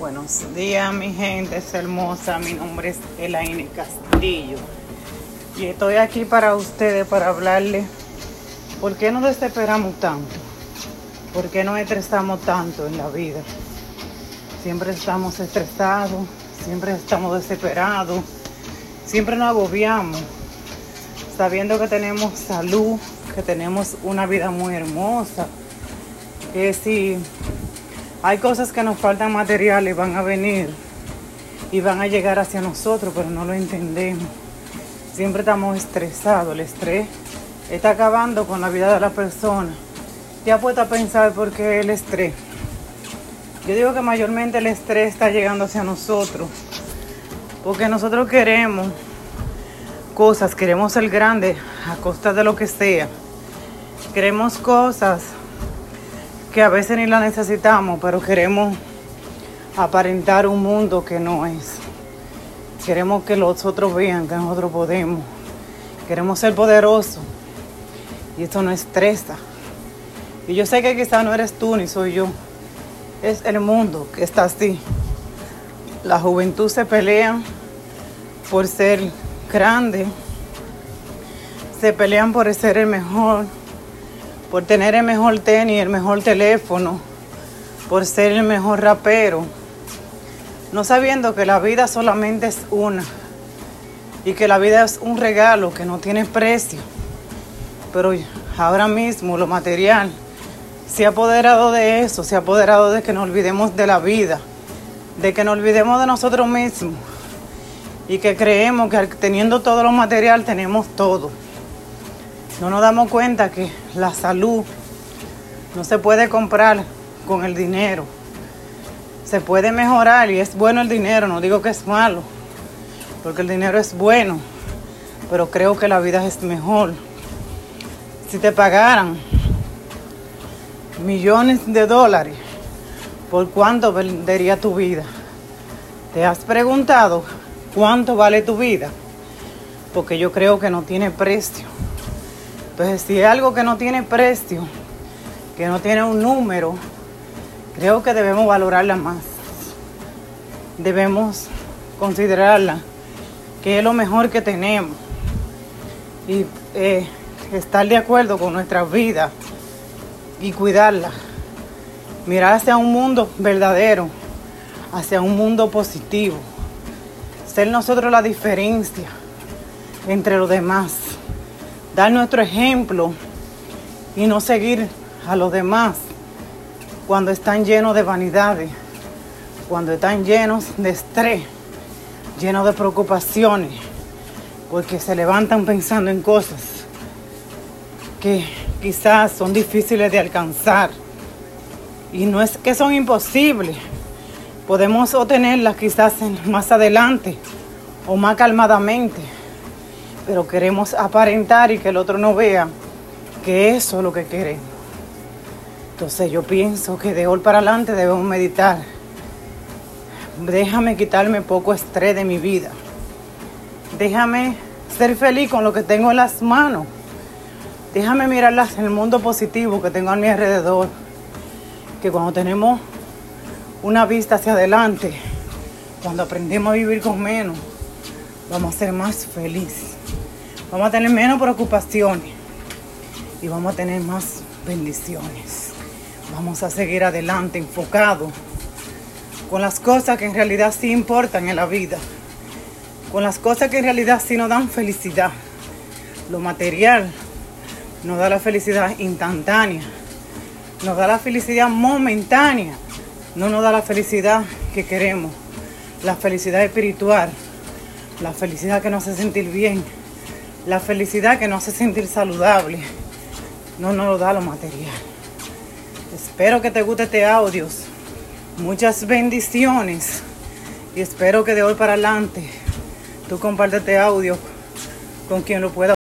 Buenos días, mi gente es hermosa. Mi nombre es Elaine Castillo. Y estoy aquí para ustedes, para hablarles por qué nos desesperamos tanto. ¿Por qué nos estresamos tanto en la vida? Siempre estamos estresados, siempre estamos desesperados, siempre nos agobiamos, sabiendo que tenemos salud, que tenemos una vida muy hermosa, que si hay cosas que nos faltan materiales, van a venir y van a llegar hacia nosotros, pero no lo entendemos. Siempre estamos estresados, el estrés está acabando con la vida de la persona. ¿Te has puesto a pensar por qué el estrés? Yo digo que mayormente el estrés está llegando hacia nosotros, porque nosotros queremos cosas, queremos ser grandes a costa de lo que sea. Queremos cosas que a veces ni la necesitamos, pero queremos aparentar un mundo que no es. Queremos que los otros vean que nosotros podemos. Queremos ser poderosos. Y esto no estresa. Y yo sé que quizás no eres tú ni soy yo. Es el mundo que está así. La juventud se pelea por ser grande. Se pelean por ser el mejor por tener el mejor tenis, el mejor teléfono, por ser el mejor rapero, no sabiendo que la vida solamente es una y que la vida es un regalo que no tiene precio. Pero ahora mismo lo material se ha apoderado de eso, se ha apoderado de que nos olvidemos de la vida, de que nos olvidemos de nosotros mismos y que creemos que teniendo todo lo material tenemos todo. No nos damos cuenta que la salud no se puede comprar con el dinero. Se puede mejorar y es bueno el dinero, no digo que es malo, porque el dinero es bueno, pero creo que la vida es mejor. Si te pagaran millones de dólares, ¿por cuánto vendería tu vida? ¿Te has preguntado cuánto vale tu vida? Porque yo creo que no tiene precio. Entonces, si es algo que no tiene precio, que no tiene un número, creo que debemos valorarla más. Debemos considerarla que es lo mejor que tenemos y eh, estar de acuerdo con nuestra vida y cuidarla. Mirar hacia un mundo verdadero, hacia un mundo positivo. Ser nosotros la diferencia entre los demás dar nuestro ejemplo y no seguir a los demás cuando están llenos de vanidades, cuando están llenos de estrés, llenos de preocupaciones, porque se levantan pensando en cosas que quizás son difíciles de alcanzar. Y no es que son imposibles, podemos obtenerlas quizás más adelante o más calmadamente pero queremos aparentar y que el otro no vea que eso es lo que queremos. Entonces yo pienso que de hoy para adelante debemos meditar. Déjame quitarme poco estrés de mi vida. Déjame ser feliz con lo que tengo en las manos. Déjame mirarlas en el mundo positivo que tengo a mi alrededor. Que cuando tenemos una vista hacia adelante, cuando aprendemos a vivir con menos, vamos a ser más felices. Vamos a tener menos preocupaciones y vamos a tener más bendiciones. Vamos a seguir adelante enfocados con las cosas que en realidad sí importan en la vida, con las cosas que en realidad sí nos dan felicidad. Lo material nos da la felicidad instantánea, nos da la felicidad momentánea, no nos da la felicidad que queremos, la felicidad espiritual, la felicidad que nos hace sentir bien la felicidad que nos hace sentir saludable no nos lo da lo material. Espero que te guste este audio. Muchas bendiciones. Y espero que de hoy para adelante tú compartas este audio con quien lo pueda.